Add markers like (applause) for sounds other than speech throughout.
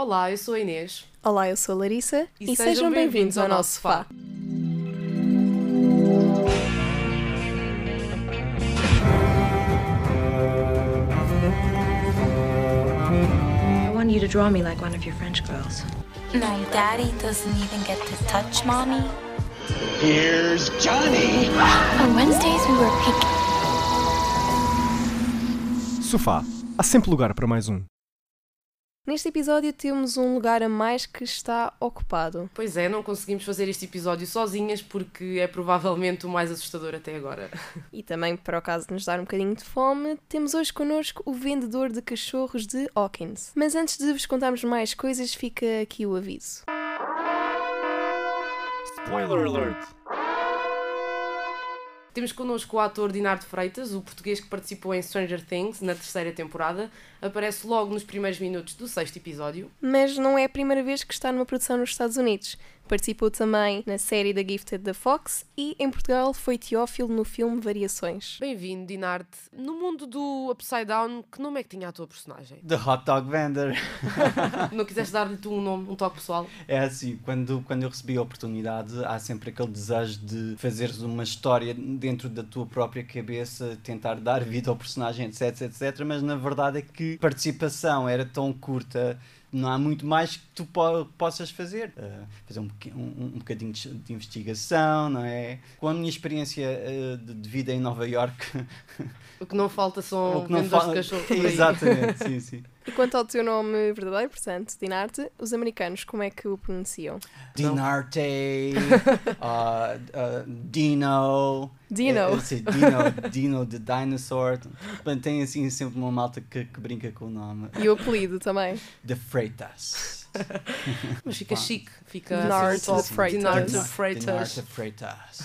Olá, eu sou a Inês. Olá, eu sou a Larissa e, e sejam bem-vindos ao nosso sofá. I want you to draw me like one of your French girls. No, Daddy doesn't even get to touch Mommy. Here's Johnny! On Wednesdays we were picking. Sofá. Há sempre lugar para mais um. Neste episódio temos um lugar a mais que está ocupado. Pois é, não conseguimos fazer este episódio sozinhas porque é provavelmente o mais assustador até agora. (laughs) E também, para o caso de nos dar um bocadinho de fome, temos hoje connosco o vendedor de cachorros de Hawkins. Mas antes de vos contarmos mais coisas, fica aqui o aviso. Spoiler alert! Temos connosco o ator Dinardo Freitas, o português que participou em Stranger Things na terceira temporada. Aparece logo nos primeiros minutos do sexto episódio. Mas não é a primeira vez que está numa produção nos Estados Unidos. Participou também na série The Gifted da Fox e em Portugal foi Teófilo no filme Variações. Bem-vindo, Dinard. No mundo do Upside Down, que nome é que tinha a tua personagem? The Hot Dog Vendor. (laughs) Não quiseste dar-lhe tu um nome, um toque pessoal? É assim, quando, quando eu recebi a oportunidade, há sempre aquele desejo de fazeres uma história dentro da tua própria cabeça, tentar dar vida ao personagem, etc, etc. Mas na verdade é que a participação era tão curta não há muito mais que tu po possas fazer. Uh, fazer um, um, um bocadinho de, de, investigação, não é? Com a minha experiência uh, de, de, vida em Nova York. o que não falta são (laughs) vendedores de cachorro. Exatamente, sim, sim. E quanto ao teu nome verdadeiro, portanto, Dinarte, os americanos como é que o pronunciam? Dinarte, (laughs) uh, uh, Dino. Dino. É, Dino, Dino the Dinosaur. Tem assim sempre uma malta que, que brinca com o nome. E o apelido também? The Freitas. (laughs) Mas fica chique, fica assim, Freitas. Freitas. Freitas.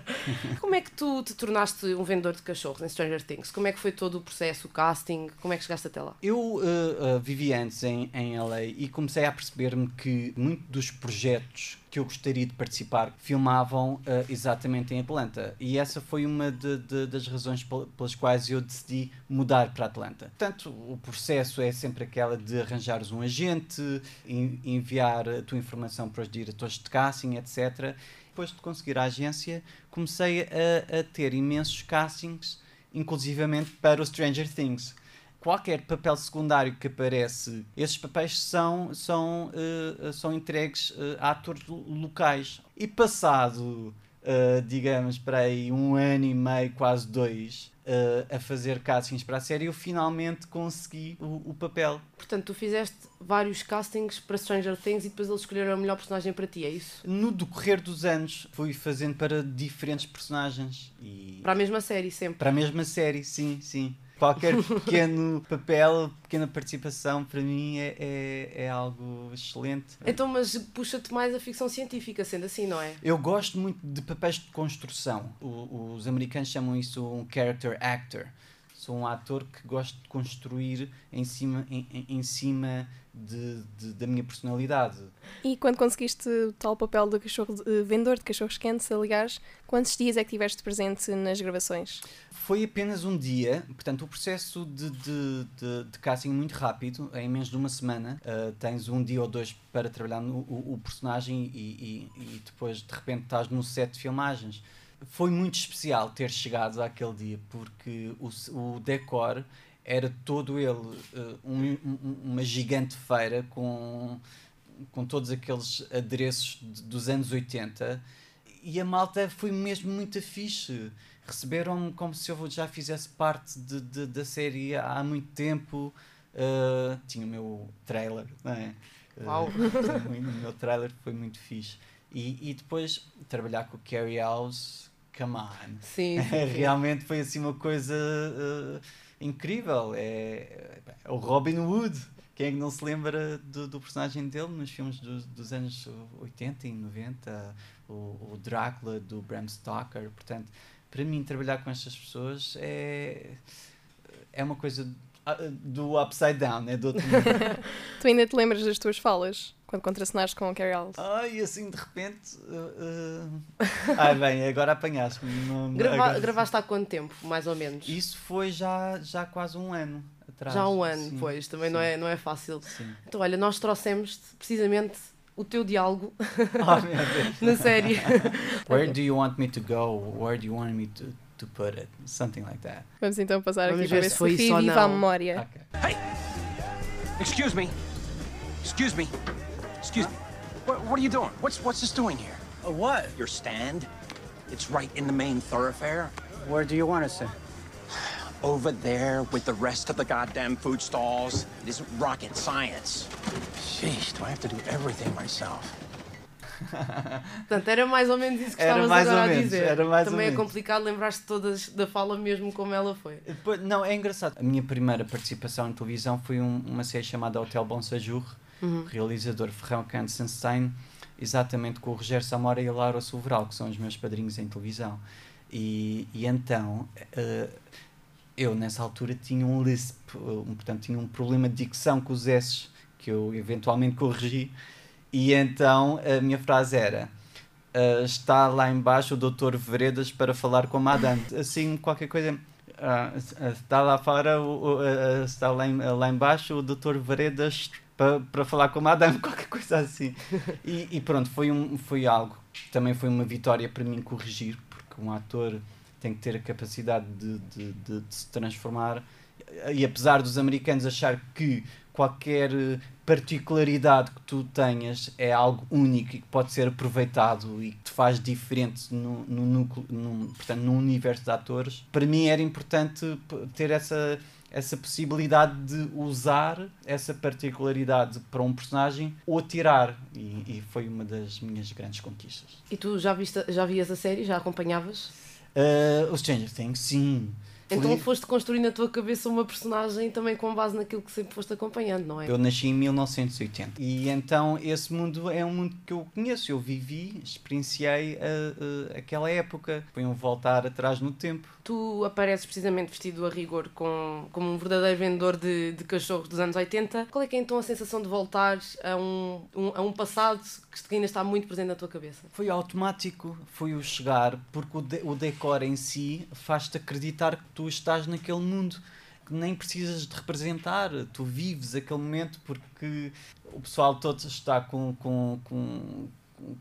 (laughs) Como é que tu te tornaste um vendedor de cachorros em Stranger Things? Como é que foi todo o processo, o casting? Como é que chegaste até lá? Eu uh, uh, vivi antes em, em LA e comecei a perceber-me que muitos dos projetos que eu gostaria de participar filmavam uh, exatamente em Atlanta. E essa foi uma de, de, das razões pelas quais eu decidi mudar para Atlanta. Portanto, o processo é sempre aquela de arranjares um agente, enviar a tua informação para os diretores de casting, etc. Depois de conseguir a agência, comecei a, a ter imensos castings, inclusivamente para o Stranger Things qualquer papel secundário que aparece, esses papéis são, são, uh, são entregues uh, a atores locais. E passado, uh, digamos, para aí um ano e meio, quase dois, a fazer castings para a série, eu finalmente consegui o, o, papel. Portanto, tu fizeste vários castings para Stranger Things e depois eles escolheram a melhor personagem para ti, é isso? No decorrer dos anos, fui fazendo para diferentes personagens. E... Para a mesma série, sempre? Para a mesma série, sim, sim qualquer pequeno papel, pequena participação, para mim é, é, é algo excelente. Então, mas puxa-te mais a ficção científica, sendo assim, não é? Eu gosto muito de papéis de construção. O, os americanos chamam isso um character actor. Sou um ator que gosto de construir em cima, em, em cima de, de, da minha personalidade. E quando conseguiste o tal papel de cachorro de, vendedor de cachorros quentes, aliás, quantos dias é que tiveste presente nas gravações? Foi apenas um dia, portanto, o processo de, de, de, de casting muito rápido, em menos de uma semana. Uh, tens um dia ou dois para trabalhar no o, o personagem e, e, e, depois, de repente, estás no set de filmagens. Foi muito especial ter chegado àquele dia, porque o, o decor era todo ele uh, um, um, uma gigante feira com, com todos aqueles adereços de, dos anos 80 e a malta foi mesmo muito fixe receberam-me como se eu já fizesse parte de, de, da série há muito tempo. Uh, tinha o meu trailer, não é? Uau! Uh, o meu trailer foi muito fixe. E, e depois trabalhar com o Carrie House, come on! (laughs) Sim, sim. Realmente foi assim uma coisa uh, incrível. É, é, o Robin Hood. Quem é que não se lembra do, do personagem dele nos filmes dos, dos anos 80 e 90? O, o Drácula do Bram Stoker. Portanto, para mim, trabalhar com estas pessoas é, é uma coisa do upside down, é do outro mundo. (laughs) tu ainda te lembras das tuas falas quando contracenaste com o Carrie Ellis? Ai, assim de repente. Uh, uh... Ai, bem, agora apanhaste-me. Grava agora... Gravaste há quanto tempo, mais ou menos? Isso foi já, já quase um ano atrás. Já há um ano, Sim, pois, também não é, não é fácil. Sim. Então, olha, nós trouxemos precisamente o teu diálogo (laughs) Oh, (laughs) na série. Where do you want me to go? Where do you want me to, to put it? Something like that. Vamos então passar Vamos aqui para ver ver se se foi isso ou a memória. Ok. Excuse me. Excuse me. Excuse me. What, what are you doing? What's what's this doing here? A what? Your stand? It's right in the main thoroughfare. Where do you want us to? Over there with the rest of the goddamn food stalls. It isn't rocket science. Sheesh, do I have to do everything myself? (laughs) Portanto, era mais ou menos isso que Era estavas ou agora a menos, dizer. era mais ou Também é menos. complicado lembrar-te todas da fala mesmo como ela foi. Depois- Não, é engraçado. A minha primeira participação em televisão foi um- uma série chamada Hotel Bon Séjour, realizador Ferrão Kansenstein, exatamente com o Rogério Samora e a Laura Silveral, que são os meus padrinhos em televisão. E, e então, eh, eu nessa altura tinha um lisp, um, portanto tinha um problema de dicção com os S, que eu eventualmente corrigi, e então a minha frase era... Uh, está lá embaixo o Dr. Veredas para falar com a Madame. (laughs) Assim, qualquer coisa. ah, está lá fora, ah, está lá, em, lá embaixo o Dr. Veredas para, para falar com a Madame, (laughs) qualquer coisa assim. E, e pronto, foi, um, foi algo. Também foi uma vitória para mim corrigir, porque um ator tem que ter a capacidade de, de, de- de se transformar. E apesar dos americanos achar que qualquer eh, particularidade que tu tenhas é algo único e que pode ser aproveitado e que te faz diferente no, no, núcleo, no, portanto, no universo de atores, para mim era importante ter essa, essa possibilidade de usar essa particularidade para um personagem ou tirar. E, e foi uma das minhas grandes conquistas. E tu já, viste, já vias a série? Já acompanhavas? Uh, o Stranger Things, sim. Então foste construir na tua cabeça uma personagem também com base naquilo que sempre foste acompanhando, não é? Eu nasci em 1980 e então esse mundo é um mundo que eu conheço, eu vivi, experienciei a- a- aquela época. Foi um voltar atrás no tempo. Tu apareces precisamente vestido a rigor com, como um verdadeiro vendedor de, de cachorros dos anos 80. Qual é que é então a sensação de voltar a um, um- a um passado que ainda está muito presente na tua cabeça? Foi automático, foi o chegar, porque o, de- o decor em si faz-te acreditar tu estás naquele mundo. Que nem precisas de representar, tu vives aquele momento porque o pessoal todo está com, com, com,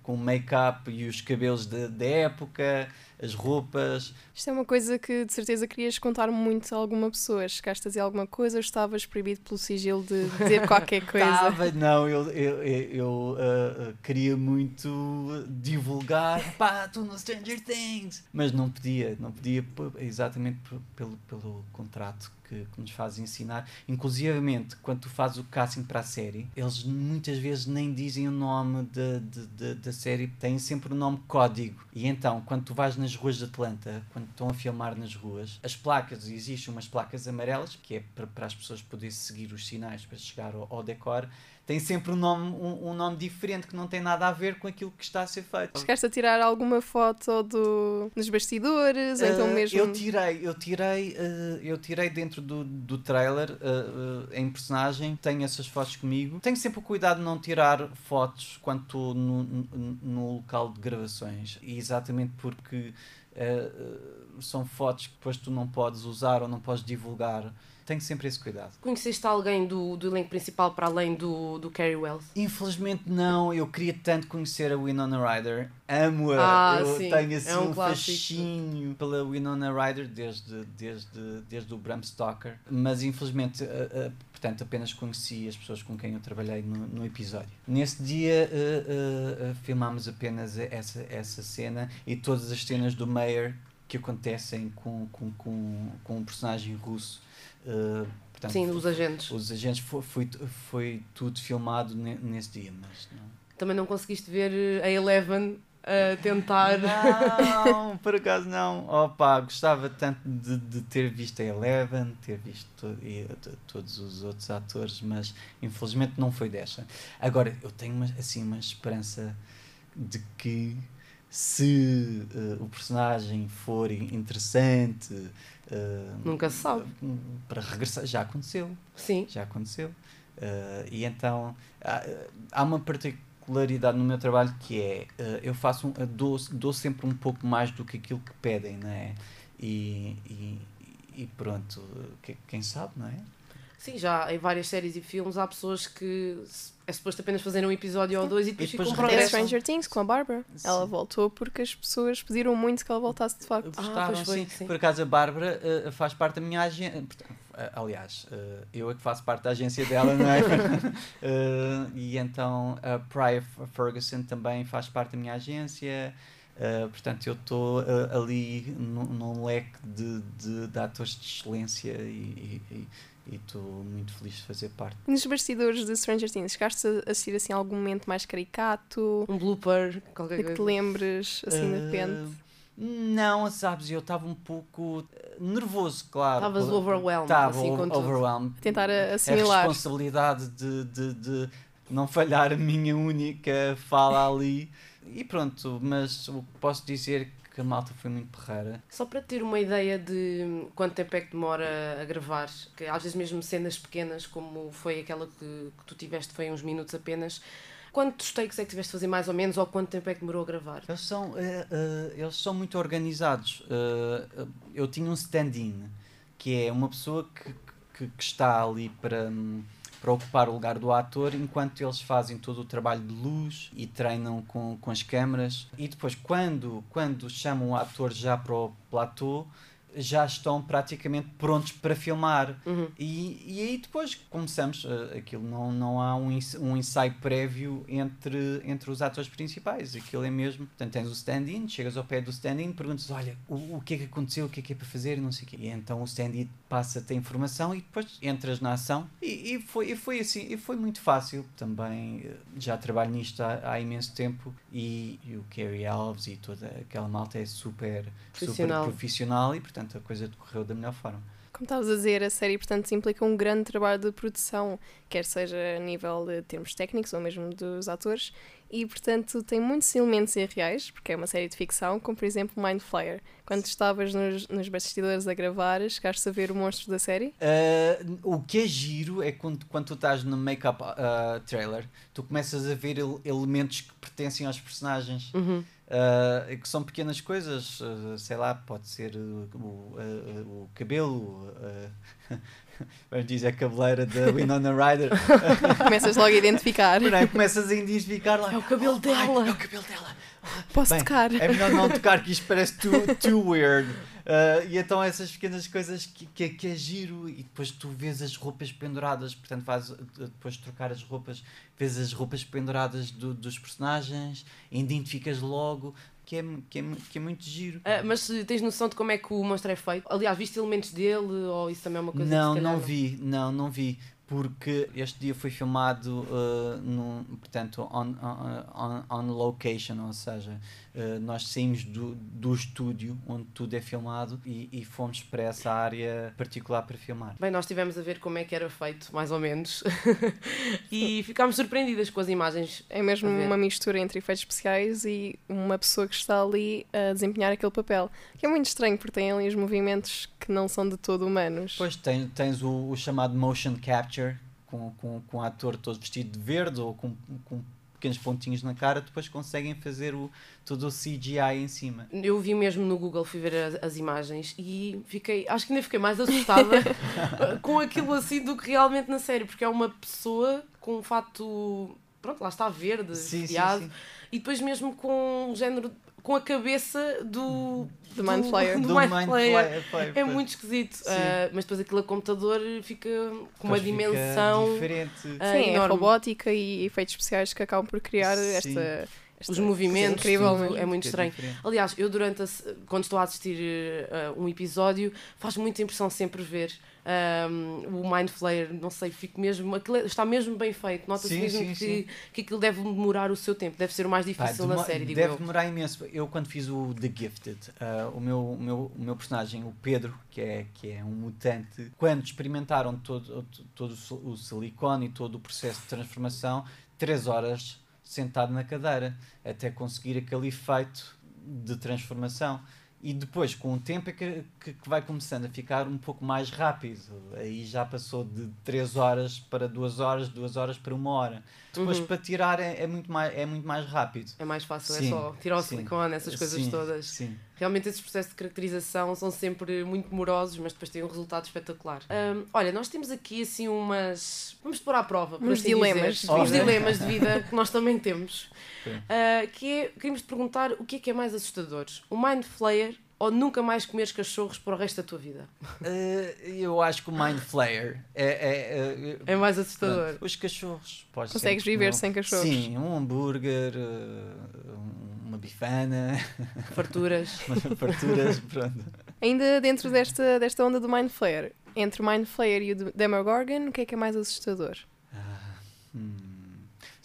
com make-up e os cabelos da época, as roupas, Isto é uma coisa que de certeza querias contar muito a alguma pessoa. Chegaste a dizer alguma coisa ou estavas proibido pelo sigilo de dizer (laughs) qualquer coisa? Tava, não, eu, eu, eu, ah, queria muito divulgar, pá, tu no Stranger Things, mas não podia, não podia, exatamente pelo, pelo contrato que, que nos fazem ensinar. Inclusivamente, quando tu fazes o casting para a série, eles muitas vezes nem dizem o nome da série, têm sempre o nome código. E então, quando tu vais nas ruas de Atlanta, quando estão a filmar nas ruas, as placas, existem umas placas amarelas, que é para, as pessoas poderem seguir os sinais para chegar ao, ao decor, tem sempre um nome, um, um nome diferente que não tem nada a ver com aquilo que está a ser feito. Chegaste a tirar alguma foto do, nos bastidores ou então Uh, mesmo. Eu tirei, eu tirei, uh, eu tirei dentro do, do trailer uh, uh, em personagem, tenho essas fotos comigo. Tenho sempre o cuidado de não tirar fotos quando estou no, no, no local de gravações. E exatamente porque uh, uh, são fotos que depois tu não podes usar ou não podes divulgar. Tenho sempre esse cuidado. Conheceste alguém do, do elenco principal para além do, do Carrie Wells? Infelizmente não, eu queria tanto conhecer a Winona Ryder. Amo-a, Ah, eu sim, tenho assim é um um, fascínio pela Winona Ryder desde, desde, desde o Bram Stoker. Mas infelizmente, eh, eh, portanto, apenas conheci as pessoas com quem eu trabalhei no, no episódio. Nesse dia eh, eh, filmámos apenas essa, essa cena e todas as cenas do Mayer que acontecem com, com, com, com um personagem russo. eh, portanto, Sim, os agentes. os agentes foi, foi, foi tudo filmado ne- nesse dia, mas não. Também não conseguiste ver eh, a Eleven a tentar. Não, (laughs) por acaso não. Opa, gostava tanto de, de ter visto a Eleven, ter visto to- e, to- todos os outros atores, mas infelizmente não foi desta. Agora, eu tenho uma, assim uma esperança de que se eh, o personagem for interessante eh, Nunca se sabe. para regressar, já aconteceu Sim. já aconteceu. Uh, e então há, há uma particularidade no meu trabalho que é uh, eu faço um, uh, dou, dou sempre um pouco mais do que aquilo que pedem, não é? E, e, e pronto, que- quem sabe, não é? Sim, já em várias séries e filmes há pessoas que se- é suposto apenas fazerem um episódio ou dois e depois, E depois ficam progresso. Stranger Things com a Barbara. Ela voltou porque as pessoas pediram muito que ela voltasse de facto. Gostaram, pois foi, sim. sim. Por acaso a Bárbara eh, faz parte da minha agência. aliás, eh, eu é que faço parte da agência dela, não é? (laughs) Eh, e então a Priya Ferguson também faz parte da minha agência. eh, portanto, eu estou eh, ali num, num leque de, de, de atores de excelência e- e e estou muito feliz de fazer parte. Nos bastidores de Stranger Things, chegaste a assistir assim a algum momento mais caricato? Um blooper, qualquer De que te coisa. lembres, assim, de repente? Não, sabes, eu estava um pouco eh, nervoso, claro. Estavas overwhelmed, Estava assim, com tudo. overwhelmed. Tentar a- É a assimilar. responsabilidade de, de, de não falhar a minha única fala ali. E pronto, mas o que posso dizer que a malta foi muito porreira. Só para ter uma ideia de quanto tempo é que demora a gravar, que às vezes mesmo cenas pequenas, como foi aquela que, que tu tiveste, foi uns minutos apenas. Quantos takes é que tiveste de fazer mais ou menos, ou quanto tempo é que demorou a gravar? Eles são, eh, eles são muito organizados. Eh, eu tinha um stand-in, que é uma pessoa que, que, que está ali para, hum, para ocupar o lugar do ator, enquanto eles fazem todo o trabalho de luz e treinam com, com as câmaras. E depois, quando, quando chamam o ator já para o platô, já estão praticamente prontos para filmar. Uhum. E, e aí depois começamos, eh, aquilo não, não há um, um ensaio prévio entre, entre os atores principais, aquilo é mesmo, portanto tens o stand-in, chegas ao pé do stand-in, perguntas, olha, o, o que é que aconteceu, o que é que é para fazer, não sei o quê. E então o stand-in passa-te a informação e depois entras na ação. E, e foi, e foi assim, e foi muito fácil, também eh, já trabalho nisto há, há imenso tempo e, e o Kerry Alves e toda aquela malta é super super profissional e portanto a coisa decorreu da melhor forma. Como estavas a dizer, a série, portanto, implica um grande trabalho de produção, quer seja a nível de termos técnicos ou mesmo dos atores, e, portanto, tem muitos elementos irreais, porque é uma série de ficção, como, por exemplo, Mind Flayer. Quando estavas nos, nos bastidores a gravar, chegaste a ver o monstro da série? Uh, o que é giro é quando, quando tu estás no make-up uh, trailer, tu começas a ver ele- elementos que pertencem aos personagens. Uhum. Uh, que são pequenas coisas, uh, sei lá, pode ser o, o cabelo, uh, (laughs) vamos dizer a cabeleira da (laughs) Winona Ryder. Começas logo a identificar. Não é? Começas a identificar lá. É o cabelo "Oh, ai, dela." É o cabelo dela. Posso Bem, tocar? É melhor não tocar, que isto parece too, (laughs) too weird. Uh, e então essas pequenas coisas que, que, que é giro e depois tu vês as roupas penduradas, portanto faz depois de trocar as roupas, vês as roupas penduradas do- dos personagens, identificas logo, que é, que é, que é muito giro. Ah, mas tens noção de como é que o monstro é feito? Aliás, viste elementos dele ou isso também é uma coisa que não, não vi, não, não vi. Porque este dia foi filmado uh, num, portanto, on, on, on, on location, ou seja, uh, nós saímos do, do estúdio onde tudo é filmado e, e fomos para essa área particular para filmar. Bem, nós estivemos a ver como é que era feito, mais ou menos, (laughs) e ficámos surpreendidas com as imagens. É mesmo uma mistura entre efeitos especiais e uma pessoa que está ali a desempenhar aquele papel. Que é muito estranho, porque tem ali os movimentos que não são de todo humanos. Depois tem, tens o, o chamado motion capture, com, com, com o ator todo vestido de verde ou com, com pequenos pontinhos na cara, depois conseguem fazer o, todo o CGI em cima. Eu vi mesmo no Google, fui ver as, as imagens e fiquei, acho que ainda fiquei mais assustada (laughs) com aquilo assim do que realmente na série, porque é uma pessoa com um fato, pronto, lá está verde, Sim, sim, sim. e depois mesmo com um género, com a cabeça do. Do Mind Flayer. (laughs) do Do Mind Mind Flayer. Flayer, Flayer, É muito esquisito, Sim. ah, mas depois aquilo a computador fica com uma dimensão. diferente. ah, Sim, é enorme. robótica e efeitos especiais que acabam por criar Sim. esta, esta Os movimentos, incrível tudo, mesmo. é muito estranho. diferente. Aliás, eu durante a quando estou a assistir eh, um episódio, faz muita impressão sempre ver um, o Mind Flayer, não sei, fico mesmo, é- está mesmo bem feito, nota-se mesmo sim, que, sim. que aquilo deve demorar o seu tempo, deve ser o mais Pá, difícil na série, digo deve eu. demorar imenso. Eu quando fiz o The Gifted, ah, o, meu, o, meu, o meu personagem, o Pedro, que é, que é um mutante, quando experimentaram todo, todo o sil- o silicone e todo o processo de transformação, três horas sentado na cadeira, até conseguir aquele efeito de transformação. E depois, com o tempo, é que, que, vai começando a ficar um pouco mais rápido. Aí já passou de 3 horas para 2 horas, 2 horas para 1 hora. Depois, Uhum. para tirar, é, é muito mais, é muito mais rápido. É mais fácil, Sim, é só tirar o sim. silicone, essas coisas Sim, todas. Sim. Realmente esses processos de caracterização são sempre muito morosos, mas depois têm um resultado espetacular. Ahm, olha, nós temos aqui assim umas. Vamos pôr à prova. Uns assim dilemas dizer. Uns dilemas de vida (laughs) que nós também temos. Ah, que é, queríamos te perguntar o que é que é mais assustador? O Mind Flayer ou nunca mais comeres cachorros para o resto da tua vida? Eh, eu acho que o Mind Flayer é. é, é- É mais assustador. Pronto, os cachorros. Consegues sempre viver um- sem cachorros? Sim, um hambúrguer, eh, uma bifana, Farturas. (laughs) farturas, pronto. Ainda dentro desta, desta onda do Mind Flayer, entre o Mind Flayer e o Demogorgon, o que é que é mais assustador? Hum.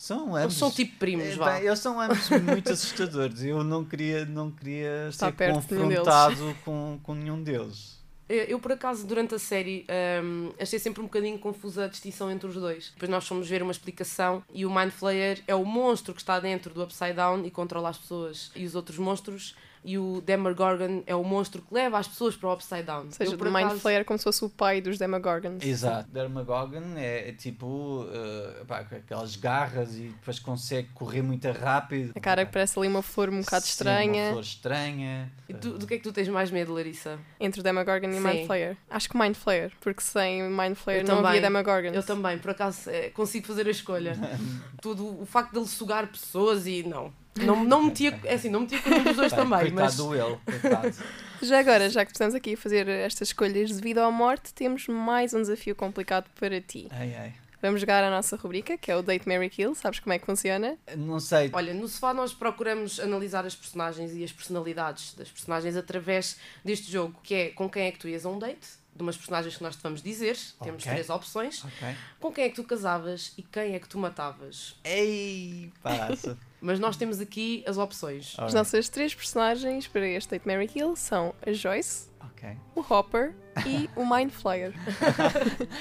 São Eles ambos. são tipo primos, Eh, vá. bem, eles são ambos (laughs) muito assustadores. Eu não queria, não queria Está ser nenhum confrontado com, com nenhum deles. Eu, por acaso, durante a série, hum, achei sempre um bocadinho confusa a distinção entre os dois. Depois nós fomos ver uma explicação e o Mind Flayer é o monstro que está dentro do Upside Down e controla as pessoas e os outros monstros. E o Demogorgon é o monstro que leva as pessoas para o Upside Down. Ou seja, Eu, o por Mind acaso- Flayer como se fosse o pai dos Demogorgons. Exato. Dermagogon é, é tipo eh, pá, aquelas garras e depois consegue correr muito rápido. A cara que parece ali uma flor um bocado Sim, estranha. Uma flor estranha. E tu, do que é que tu tens mais medo, Larissa? Entre o Demogorgon e o Mind. Flayer. Acho que Mind Flayer, porque sem Mind Flayer Eu não havia também. Demogorgons. Eu também, por acaso, eh, consigo fazer a escolha. (laughs) Tudo, o facto de ele sugar pessoas e não. Não, não metia, é assim, não metia com nenhum dos dois também, coitado mas do ele, coitado. (laughs) Já agora, já que estamos aqui a fazer estas escolhas de vida ou morte, temos mais um desafio complicado para ti. ai, ai. Vamos jogar a nossa rubrica, que é o Date Mary Kill. Sabes como é que funciona? Não sei. Olha, no sofá nós procuramos analisar as personagens e as personalidades das personagens através deste jogo, que é com quem é que tu ias a um date, de umas personagens que nós te vamos dizer, temos Ok. três opções, Ok. com quem é que tu casavas e quem é que tu matavas. Ei, passa. Mas nós temos aqui as opções. As nossas três personagens para este Date Mary Kill são a Joyce, ok. o Hopper e o Mind Flayer.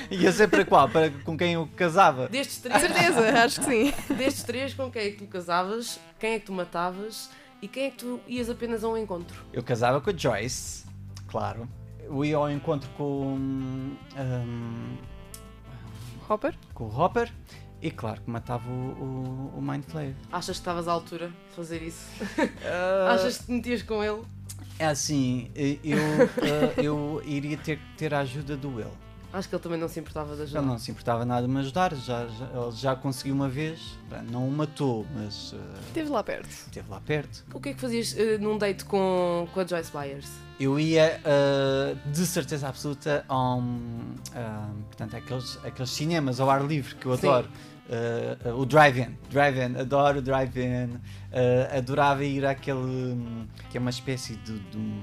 E eu sei para qual? Para com quem eu casava? Destes Com três, certeza, acho que sim. (laughs) destes três, com quem é que tu casavas, quem é que tu matavas e quem é que tu ias apenas a um encontro. Eu casava com a Joyce, claro. Eu ia ao encontro com, hum, Hopper? com o Hopper e, claro, que matava o, o, o Mind Flayer. Achas que estavas à altura de fazer isso? Ah, (laughs) (laughs) Achas que te metias com ele? É assim, eu, ah, (laughs) eu iria ter que ter a ajuda do Will. Acho que ele também não se importava de ajudar. Ele não se importava nada de me ajudar, já, já- ele já conseguiu uma vez, não o matou, mas ah, Esteve lá perto. esteve lá perto. O que é que fazias eh, num date com, com a Joyce Byers? Eu ia ah, de certeza absoluta a um, portanto, aqueles, aqueles cinemas ao ar livre que eu Sim. adoro. Ah, ah, o drive-in, drive-in, adoro o drive-in. Ah, adorava ir àquele que é uma espécie de, de um,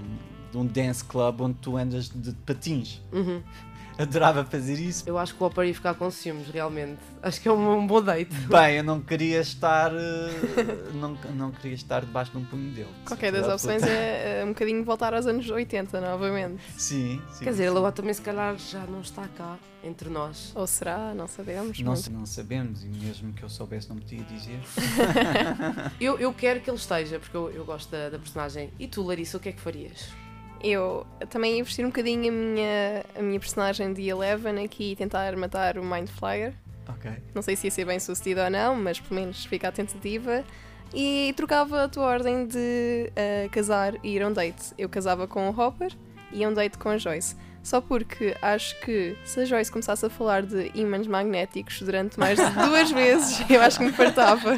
de um dance club onde tu andas de patins. Uhum. (laughs) Adorava fazer isso. Eu acho que o Hopper ia ficar com ciúmes, realmente. Acho que é um, um bom date. Bem, eu não queria estar. ah, não, não queria estar debaixo de um punho dele. de Qualquer das opções é, é um bocadinho voltar aos anos 80 novamente. Sim, sim. Quer dizer, sim. ele também se calhar já não está cá entre nós. Ou será? Não sabemos. Não, não sabemos, e mesmo que eu soubesse, não podia dizer. (laughs) Eu, eu quero que ele esteja, porque eu, eu gosto da, da personagem. E tu, Larissa, o que é que farias? Eu também ia vestir um bocadinho a minha, a minha personagem de Eleven aqui e tentar matar o Mind Flyer. Ok. Não sei se ia ser bem sucedido ou não, mas pelo menos fica à tentativa. E trocava a tua ordem de eh, casar e ir a um date. Eu casava com o Hopper e ia a um date com a Joyce. Só porque acho que se a Joyce começasse a falar de ímãs magnéticos durante mais de duas vezes, (laughs) eu acho que me fartava.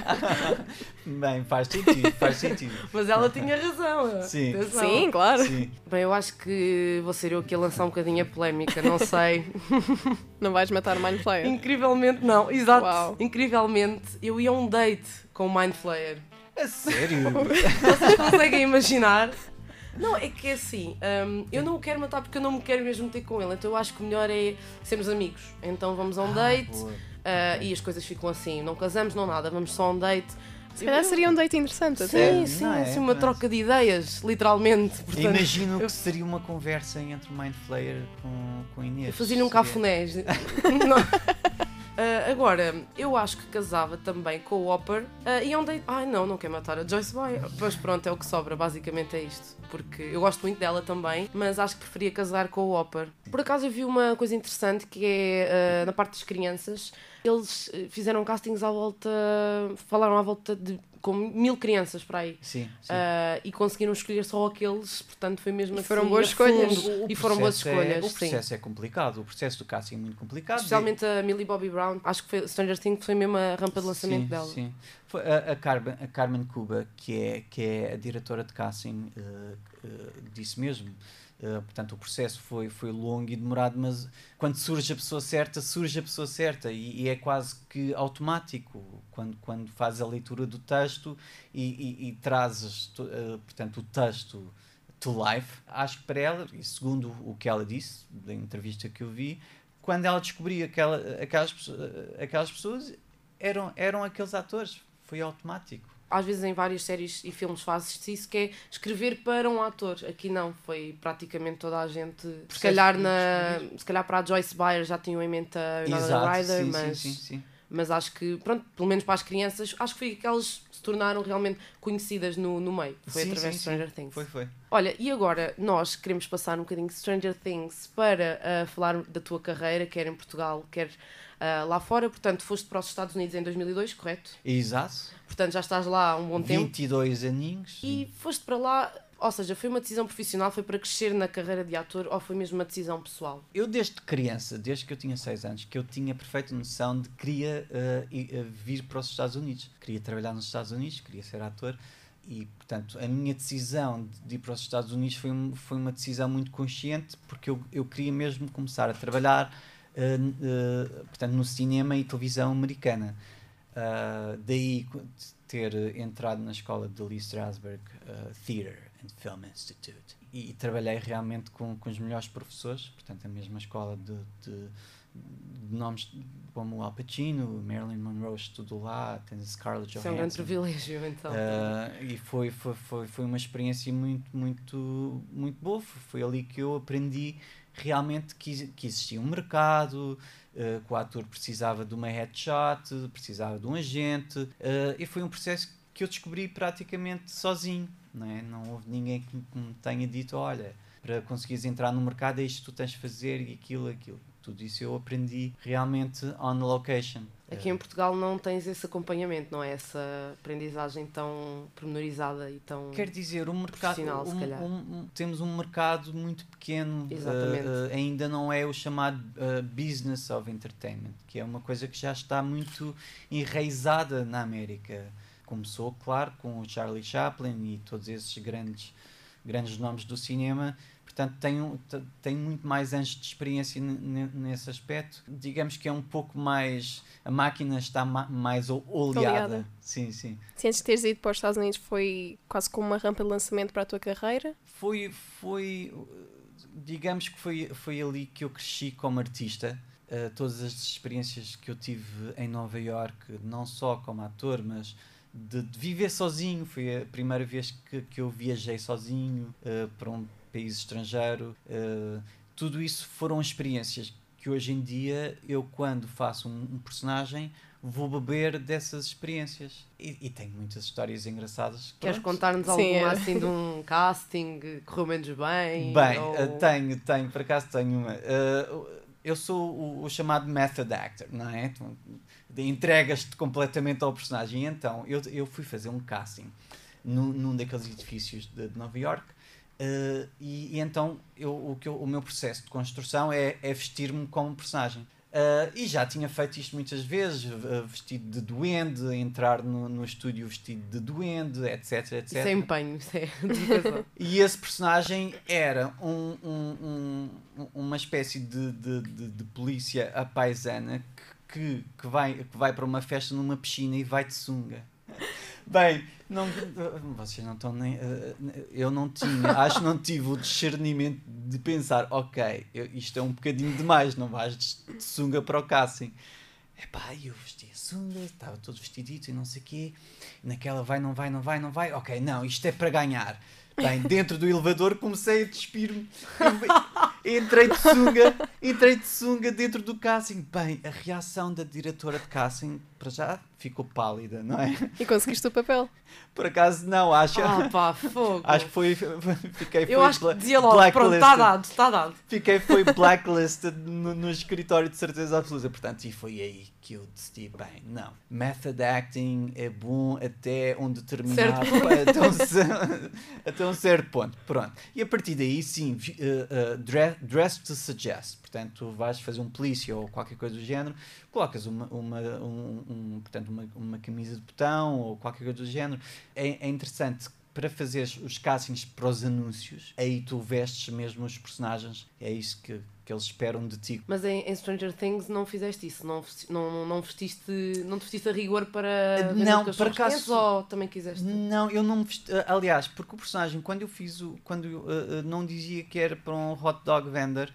Bem, faz sentido, faz sentido. Mas ela tinha razão. Sim. Sim, claro. Sim. Bem, eu acho que vou ser eu aqui a lançar um bocadinho a polémica, não sei. (laughs) Não vais matar o Mind Flayer. Incrivelmente não, exato. Uau. Incrivelmente, eu ia a um date com o Mind Flayer. A sério? Vocês conseguem imaginar? Não, é que é assim, hum, eu não o quero matar porque eu não me quero mesmo meter com ele, então eu acho que o melhor é sermos amigos. Então vamos a um date ah, Ok. e as coisas ficam assim, não casamos, não nada, vamos só a um date. Se calhar seria um date interessante até. Sim, sim, Não é? assim, uma Parece. troca de ideias, literalmente. Portanto, Imagino eu- que seria uma conversa entre o Mind Flayer com, com Inês. Fazia-lhe um Seria- cafunés. (laughs) Ah, agora, eu acho que casava também com o Hopper ah, e onde. Ai não, não quer matar a Joyce Boy. Mas pronto, é o que sobra, basicamente é isto. Porque eu gosto muito dela também, mas acho que preferia casar com o Hopper. Por acaso eu vi uma coisa interessante que é ah, na parte das crianças. Eles eh, fizeram castings à volta, falaram à volta de com mil crianças para aí. Sim, sim. Ah, e conseguiram escolher só aqueles, portanto foi mesmo E assim. foram boas fundo. escolhas. O E foram boas processo é- escolhas, o sim. processo é complicado, o processo do casting é muito complicado. Especialmente a Millie Bobby Brown, acho que foi, Stranger Things foi mesmo a rampa de lançamento sim, dela. Sim. Foi a, a, Carmen, a Carmen Cuba, que é, que é a diretora de casting, eh, eh, disse mesmo. Eh, portanto, o processo foi, foi longo e demorado, mas quando surge a pessoa certa, surge a pessoa certa e, e é quase que automático quando, quando fazes a leitura do texto e, e, e trazes eh, portanto, o texto to life. Acho que para ela, e segundo o que ela disse, da entrevista que eu vi, quando ela descobria aquela, aquelas, pesso- aquelas pessoas, eram, eram aqueles atores. Foi automático. Às vezes em várias séries e filmes fazes-se isso, que é escrever para um ator. Aqui não, foi praticamente toda a gente. Se calhar, na, se calhar para a Joyce Byers já tinham em mente a Winona Ryder, mas, sim, sim, sim. Mas acho que, pronto, pelo menos para as crianças, acho que foi que elas se tornaram realmente conhecidas no, no meio. Foi Sim, através sim, de Stranger sim. Things. Foi, foi. Olha, e agora nós queremos passar um bocadinho de Stranger Things para ah, falar da tua carreira, quer em Portugal, quer ah, lá fora. Portanto, foste para os Estados Unidos em 2002, correto? Exato. Portanto, já estás lá há um bom tempo. 22 aninhos. E foste para lá, ou seja, foi uma decisão profissional, foi para crescer na carreira de ator ou foi mesmo uma decisão pessoal? Eu desde criança, desde que eu tinha 6 anos, que eu tinha perfeita noção de que queria eh, vir para os Estados Unidos. Queria trabalhar nos Estados Unidos, queria ser ator. E, portanto, a minha decisão de- ir para os Estados Unidos foi, foi uma decisão muito consciente, porque eu, eu queria mesmo começar a trabalhar n- eh, portanto, no cinema e televisão americana. Daí ter entrado na escola de Lee Strasberg Theatre and Film Institute e, trabalhei realmente com, com os melhores professores, portanto a mesma escola de, de- de nomes como o Al Pacino, Marilyn Monroe estudou lá, tens a Scarlett Isso é um grande Johansson. privilégio, então. Ah, e foi, foi, foi, foi uma experiência muito, muito, muito boa. Foi ali que eu aprendi realmente que, que existia um mercado, ah, que o ator precisava de uma headshot, precisava de um agente, ah, e foi um processo que eu descobri praticamente sozinho. Não, é? não houve ninguém que me, tenha dito: olha, para conseguires entrar no mercado é isto que tu tens de fazer e aquilo, aquilo. Tudo isso eu aprendi realmente on location. Aqui em Portugal não tens esse acompanhamento, não é? Essa aprendizagem tão pormenorizada e tão. Quer dizer, o mercado, um- um- temos um mercado muito pequeno, Exatamente. eh, eh, ainda não é o chamado eh, business of entertainment, que é uma coisa que já está muito enraizada na América. Começou, claro, com o Charlie Chaplin e todos esses grandes, grandes nomes do cinema. Portanto, tem, um- te- tem muito mais anos de experiência nesse aspecto. Digamos que é um pouco mais. A máquina está ma- mais oleada. Oleada. Sim, sim. Se antes de teres ido para os Estados Unidos foi quase como uma rampa de lançamento para a tua carreira. foi, foi digamos que foi, foi ali que eu cresci como artista. Uh, todas as experiências que eu tive em Nova York, não só como ator, mas de, de viver sozinho. Foi a primeira vez que, que eu viajei sozinho uh, para um país estrangeiro. Uh, tudo isso foram experiências que hoje em dia eu, quando faço um, um personagem, vou beber dessas experiências. E, e tenho muitas histórias engraçadas. Queres contar-nos alguma é. assim de um (laughs) casting que correu menos bem? Bem, ou- uh, tenho, tenho, por acaso tenho uma. Uh, eu sou o, o chamado method actor, não é? Entregas-te completamente ao personagem. E então, eu, eu fui fazer um casting num, num daqueles edifícios de, de Nova York. uh, e, e então, eu, o, que eu- o meu processo de construção é, é vestir-me como personagem. Uh, e já tinha feito isto muitas vezes, uh, vestido de duende, entrar no, no estúdio vestido de duende, etc, etc. Isso é (laughs) empenho, dedicação. E esse personagem era um, um- um- uma espécie de, de, de- de polícia à paisana que, que, que vai, que vai para uma festa numa piscina e vai de sunga. Bem, não, vocês não estão nem. eh, Eu não tinha, acho que não tive o discernimento de pensar, ok, eu- isto é um bocadinho demais, não vais de, de sunga para o casting. Epá, eu vesti a sunga, estava todo vestidito e não sei o quê. Naquela vai, não vai, não vai, não vai. Ok, não, isto é para ganhar. Bem, dentro do elevador comecei a despir-me. Entrei de sunga, entrei de sunga dentro do casting. Bem, a reação da diretora de casting, para já, ficou pálida, não é? E conseguiste o papel. Por acaso, não, acho. Ah, pá, fogo. (laughs) Acho que foi. Fiquei, Eu foi acho que dizia logo, pronto, está dado, está dado. Fiquei, foi (laughs) blacklisted no, no escritório de certeza absoluta. Portanto, e foi aí que eu decidi, bem, não. Method acting é bom até um determinado (laughs) até, um, até um certo ponto. Pronto. E a partir daí, sim, uh, uh, dress, dress to suggest. Portanto, tu vais fazer um polícia ou qualquer coisa do género, colocas uma, uma, um, um- portanto, uma, uma camisa de botão ou qualquer coisa do género. É, é interessante para fazer os castings para os anúncios, aí tu vestes mesmo os personagens. É isso que, que eles esperam de ti. Mas em, em Stranger Things não fizeste isso, não, não, não, vestiste, não te vestiste a rigor para vender Não, por acaso- quentes ou também quiseste? Não, eu não me vesti. eh, Aliás, porque o personagem, quando eu fiz o. Quando eu, eh, eh, não dizia que era para um hot dog vendor,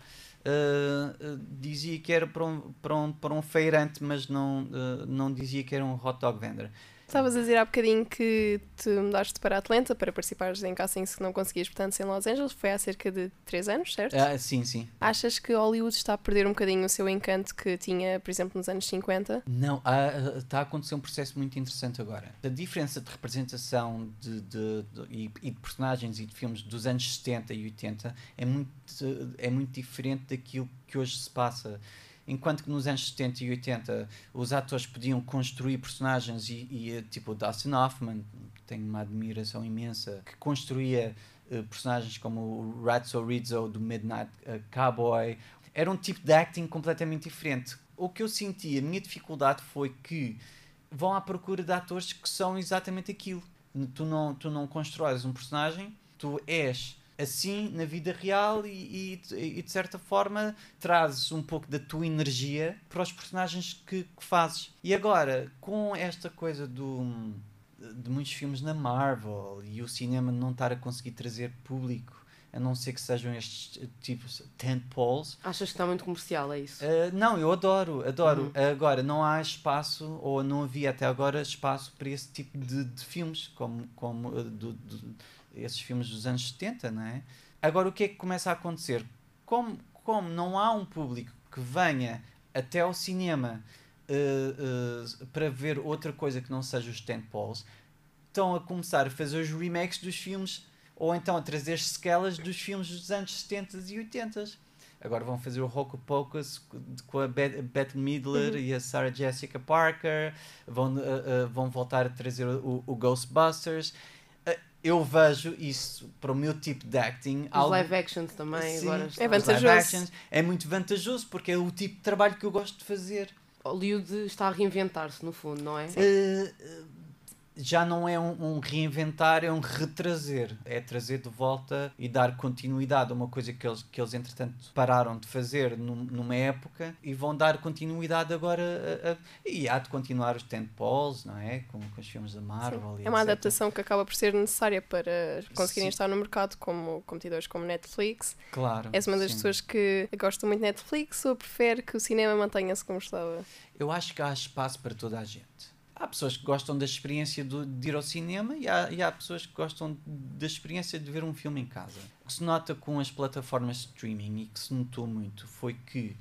eh, dizia que era para um, para um, para um feirante, mas não, eh, não dizia que era um hot dog vendor. Estavas a dizer há bocadinho que te mudaste para Atlanta para participares em castings que não conseguias, portanto, em Los Angeles. Foi há cerca de 3 anos, certo? Ah, sim, sim. Achas que Hollywood está a perder um bocadinho o seu encanto que tinha, por exemplo, nos anos 50? Não, há- está a acontecer um processo muito interessante agora. A diferença de representação de, de- de- e, e de personagens e de filmes dos anos 70 e 80 é muito, é muito diferente daquilo que hoje se passa. Enquanto que nos anos 70 e 80 os atores podiam construir personagens e, e, eh, tipo o Dustin Hoffman, tenho uma admiração imensa, que construía eh, personagens como o Ratso Rizzo do Midnight eh, Cowboy, era um tipo de acting completamente diferente. O que eu senti, a minha dificuldade foi que vão à procura de atores que são exatamente aquilo. Tu não, tu não constróis um personagem, tu és assim na vida real e, e, e, de certa forma trazes um pouco da tua energia para os personagens que, que fazes. E agora, com esta coisa do, de muitos filmes na Marvel e o cinema não estar a conseguir trazer público, a não ser que sejam estes eh, tipos tentpoles, Achas que está muito comercial, é isso? Uh, não, eu adoro, adoro. Agora, não há espaço, ou não havia até agora espaço para esse tipo de, de filmes, como, como uh, do- do- esses filmes dos anos 70, não é? Agora, o que é que começa a acontecer? Como, como não há um público que venha até ao cinema uh, uh, para ver outra coisa que não seja os tentpoles, estão a começar a fazer os remakes dos filmes ou então a trazer sequelas dos filmes dos anos 70 e 80. Agora vão fazer o Hocus Pocus com a Beth, Midler e a Sarah Jessica Parker. Vão, uh, vão voltar a trazer o, o Ghostbusters. Eu vejo isso para o meu tipo de acting. Os algo- live actions também Sim, agora É os live vantajoso. actions. É muito vantajoso porque é o tipo de trabalho que eu gosto de fazer. Hollywood está a reinventar-se, no fundo, não é? Uh, já não é um, um reinventar, é um retrazer. É trazer de volta e dar continuidade a uma coisa que eles, que eles entretanto, pararam de fazer num- numa época e vão dar continuidade agora. a- a- e há de continuar os tentpoles, não é? Com, com os filmes da Marvel. e É uma etc. adaptação que acaba por ser necessária para conseguirem Sim. estar no mercado como competidores como Netflix. Claro. És uma das sim. pessoas que gosta muito de Netflix ou prefere que o cinema mantenha-se como estava? Eu acho que há espaço para toda a gente. Há pessoas que gostam da experiência de ir ao cinema e há, e há pessoas que gostam da experiência de ver um filme em casa. O que se nota com as plataformas de streaming e que se notou muito foi que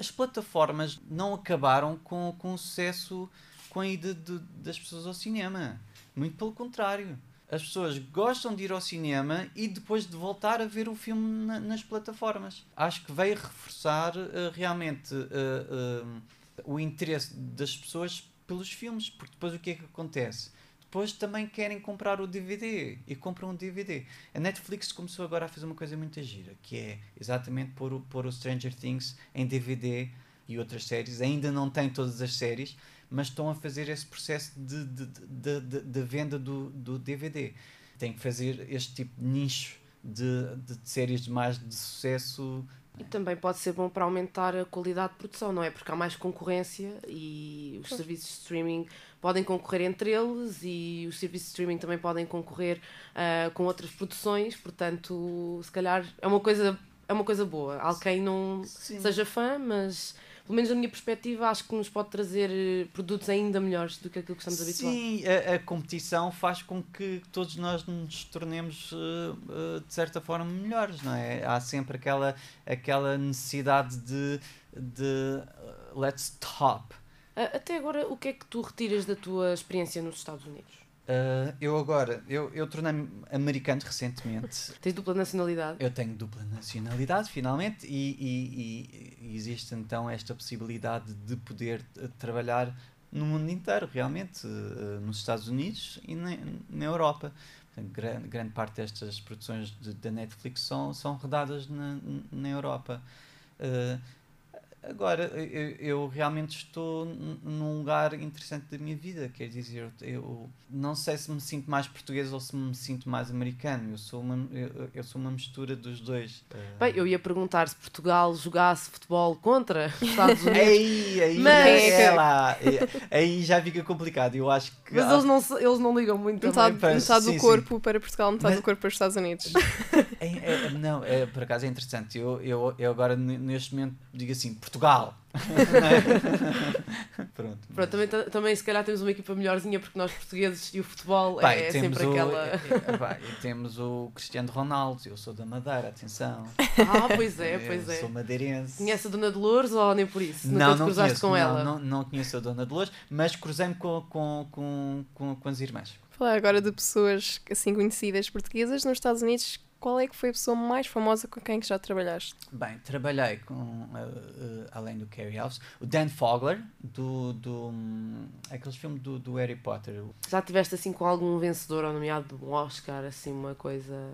as plataformas não acabaram com, com o sucesso com a ida de- das pessoas ao cinema. Muito pelo contrário. As pessoas gostam de ir ao cinema e depois de voltar a ver o filme na- nas plataformas. Acho que veio reforçar eh, realmente eh, eh, o interesse das pessoas pelos filmes, porque depois o que é que acontece? Depois também querem comprar o DVD e compram o DVD. A Netflix começou agora a fazer uma coisa muito gira, que é exatamente pôr o, pôr o Stranger Things em DVD e outras séries. Ainda não tem todas as séries, mas estão a fazer esse processo de, de, de, de, de venda do, do DVD. Tem que fazer este tipo de nicho de, de séries mais de sucesso. E também pode ser bom para aumentar a qualidade de produção, não é? Porque há mais concorrência e os serviços de streaming podem concorrer entre eles e os serviços de streaming também podem concorrer ah, com outras produções, portanto, se calhar é uma coisa, é uma coisa boa. Quem não Sim. seja fã, mas pelo menos na minha perspectiva, acho que nos pode trazer eh, produtos ainda melhores do que aquilo que estamos habituados. Sim, a, a competição faz com que todos nós nos tornemos, uh, uh, de certa forma, melhores, não é? Há sempre aquela, aquela necessidade de, de uh, let's top. Até agora, o que é que tu retiras da tua experiência nos Estados Unidos? Uh, eu agora, eu, eu tornei-me americano recentemente. (laughs) Tens dupla nacionalidade? Eu tenho dupla nacionalidade, finalmente, e, e- e- existe então esta possibilidade de poder eh, trabalhar no mundo inteiro, realmente, eh, nos Estados Unidos e na, na Europa. Portanto, grande, grande parte destas produções de- da Netflix são, são rodadas na, na Europa. Eh, agora, eu, eu realmente estou num lugar interessante da minha vida, quer dizer, eu, não sei se me sinto mais português ou se me sinto mais americano, eu sou uma, eu, eu sou uma mistura dos dois. Eh, Bem, eu ia perguntar se Portugal jogasse futebol contra os Estados (laughs) Unidos. Aí, aí, Mas- é lá. Aí- Aí já fica complicado. Eu acho que. Mas eles não, eles não ligam muito Metade, também. para- metade sim, do sim. corpo para Portugal, metade Mas- do corpo para os Estados Unidos. (laughs) É- é- não, é, por acaso é interessante. Eu, eu, eu agora, neste momento, digo assim: Portugal. (laughs) Pronto. Pronto, também, também se calhar temos uma equipa melhorzinha porque nós portugueses e o futebol Pá, é sempre o, aquela. é- é- pá, e temos o Cristiano Ronaldo. Eu sou da Madeira, atenção. Ah, pois é, pois Eu é. Sou madeirense. Conhece a Dona Dolores ou nem por isso? Nunca Não, te não cruzaste conheço, com não, ela? Não, não conheço a Dona Dolores, mas cruzei-me com, com, com, com, com as irmãs. Falar agora de pessoas assim conhecidas portuguesas nos Estados Unidos, qual é que foi a pessoa mais famosa com quem que já trabalhaste? Bem, trabalhei com, eh, eh, além do Carrie House, o Dan Fogler, do, do hum, aqueles filmes do, do Harry Potter. Já tiveste assim com algum vencedor ou nomeado um Oscar, assim, uma coisa.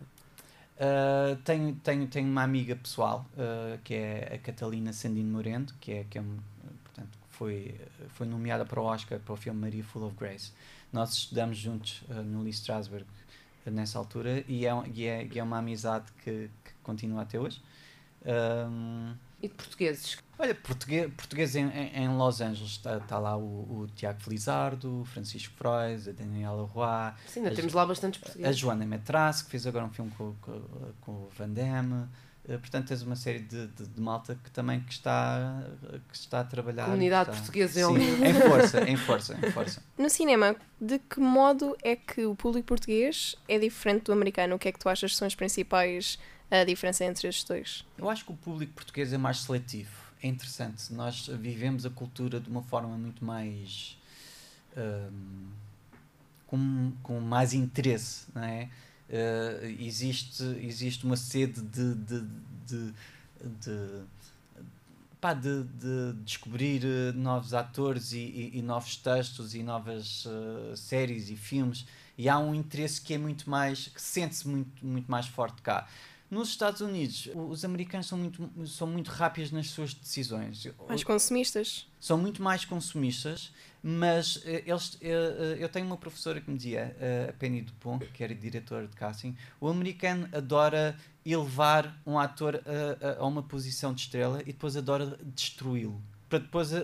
Uh, tenho, tenho, tenho uma amiga pessoal, uh, que é a Catalina Sandino Moreno, que é, que é um, portanto, foi, foi nomeada para o Oscar para o filme Maria Full of Grace. Nós estudamos juntos uh, no Lee Strasberg uh, nessa altura e é, e é, e é uma amizade que, que continua até hoje. Um, E de portugueses? Olha, português, português em, em- Los Angeles está tá lá o, o Tiago Felizardo, o Francisco Frois, a Daniela Roy, Sim, ainda temos lá bastantes a portugueses. Joana Metras, que fez agora um filme com, com, com o Van Damme. Eh, Portanto, tens uma série de, de, de malta que também que está, que está a trabalhar. Comunidade está- portuguesa em Sim, em força, em força, em força. (laughs) No cinema, de que modo é que o público português é diferente do americano? O que é que tu achas que são as principais a diferença entre estes dois? Eu acho que o público português é mais seletivo. É interessante. Nós vivemos a cultura de uma forma muito mais. hum, com, com mais interesse, não é? Eh, existe, existe uma sede de. de, de, de pá, de, de descobrir eh, novos atores e, e- e novos textos e novas eh, séries e filmes e há um interesse que é muito mais que sente-se muito, muito mais forte cá nos Estados Unidos os americanos são muito são muito rápidos nas suas decisões Mais consumistas? são muito mais consumistas, mas eh, eles, eh, eh, eu tenho uma professora que me dizia, a Penny Dupont, que era diretora de casting, o americano adora elevar um ator a, a- a uma posição de estrela e depois adora destruí-lo, para depois a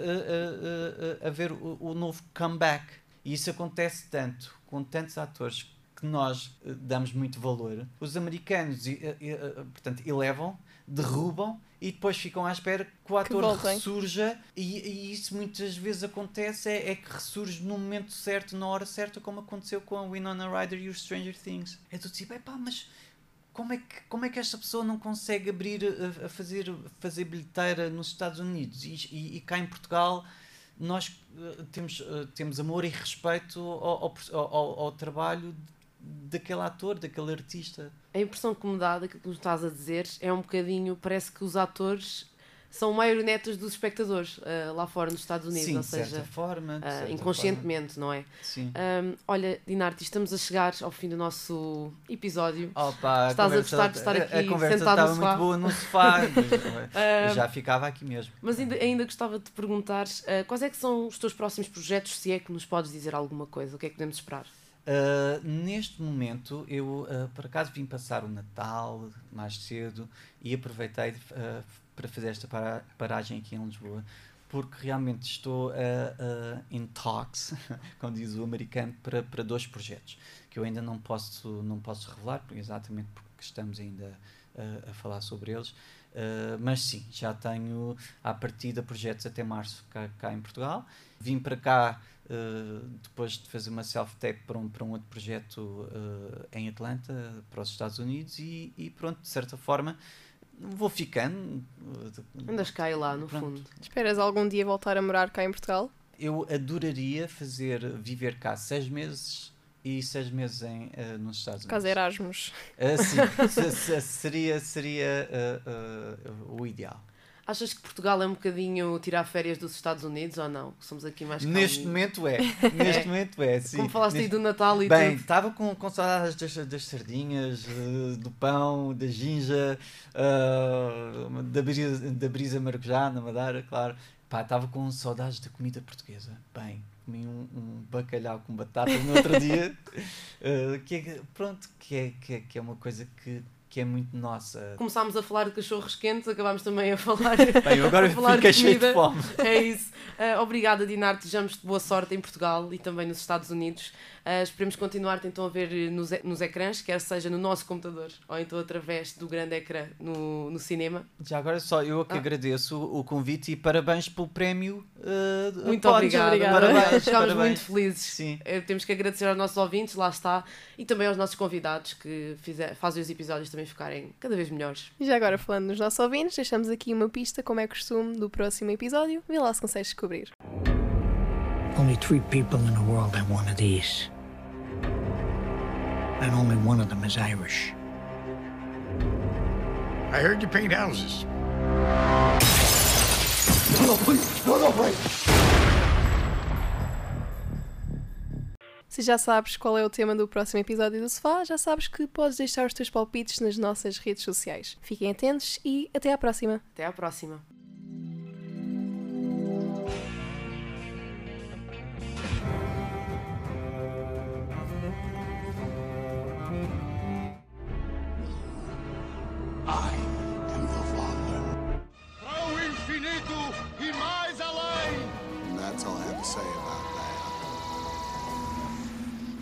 haver o, o novo comeback. E isso acontece tanto com tantos atores que nós eh, damos muito valor. Os americanos, eh, eh, portanto, elevam, derrubam e depois ficam à espera que o ator voltem. ressurja e, e isso muitas vezes acontece é, é que ressurge no momento certo, na hora certa, como aconteceu com a Winona Ryder e os Stranger Things. É tudo tipo, epá, mas como é, que, como é que esta pessoa não consegue abrir a, a fazer, fazer bilheteira nos Estados Unidos e, e, e cá em Portugal nós temos, temos amor e respeito ao, ao, ao- ao trabalho daquele ator, daquele artista. A impressão que me dá daquilo que tu estás a dizer é um bocadinho, parece que os atores são marionetas dos espectadores ah, lá fora nos Estados Unidos, Sim, ou de certa seja, forma. de ah, certa inconscientemente, não é? forma. Sim. Ahm, olha, Dinarte, estamos a chegar ao fim do nosso episódio. Opa, Estás a conversa- gostar de estar a- aqui A conversa sentado no estava sofá? muito boa no sofá. (laughs) mas, já ficava aqui mesmo. Mas ainda, ainda gostava de te perguntar ah, quais é que são os teus próximos projetos, se é que nos podes dizer alguma coisa, o que é que podemos esperar? Uh, neste momento, eu uh, por acaso vim passar o Natal mais cedo e aproveitei uh, para fazer esta para- paragem aqui em Lisboa, porque realmente estou in talks, (laughs) como diz o americano, para, para dois projetos que eu ainda não posso, não posso revelar, exatamente porque estamos ainda a falar sobre eles. Uh, mas sim, já tenho à partida projetos até março cá, cá em Portugal. Vim para cá uh, depois de fazer uma self-tape para um, para um outro projeto uh, em Atlanta, para os Estados Unidos, e, e, pronto, de certa forma vou ficando. Andas cá e lá, no Pronto. fundo. Esperas algum dia voltar a morar cá em Portugal? Eu adoraria fazer, viver cá seis meses e seis meses em, uh, nos Estados Unidos. Caso Erasmus. Uh, sim, (laughs) se- se- seria, seria uh, uh, o ideal. Achas que Portugal é um bocadinho tirar férias dos Estados Unidos ou não? Somos aqui mais Neste calminhos. momento é. (laughs) Neste momento é, sim. Como falaste aí Neste- do Natal e Bem, estava com, com saudades das, das sardinhas, eh, do pão, da ginja, ah, da, brisa, da brisa maracujá na Madeira, claro. Pá, estava com saudades da comida portuguesa. Bem, comi um, um bacalhau com batatas no outro dia, (laughs) eh, que é, pronto, que é, que é, que é uma coisa que, que é muito nossa. Começámos a falar de cachorros quentes, acabámos também a falar, (laughs) Bem, agora a falar fiquei de cheio de fome. É isso. Ah, obrigada, Dinar. Desejamos-te boa sorte em Portugal e também nos Estados Unidos. Ah, esperemos continuar então a ver eh, nos, nos ecrãs, quer seja no nosso computador ou então através do grande ecrã no, no cinema. Já agora só eu que Ah. agradeço o convite e parabéns pelo prémio. eh, Muito obrigada. obrigada. Parabéns. Ficámos Parabéns. muito felizes. Sim. Eh, Temos que agradecer aos nossos ouvintes, lá está, e também aos nossos convidados que fizer, fazem os episódios também ficarem cada vez melhores. E já agora, falando nos nossos ouvintes, deixamos aqui uma pista, como é costume, do próximo episódio. Vê lá se consegues descobrir. Only three people in the world have one of these. And only one of them is Irish. I heard you paint houses. Se já sabes qual é o tema do próximo episódio do Sofá, já sabes que podes deixar os teus palpites nas nossas redes sociais. Fiquem atentos e até à próxima. Até à próxima.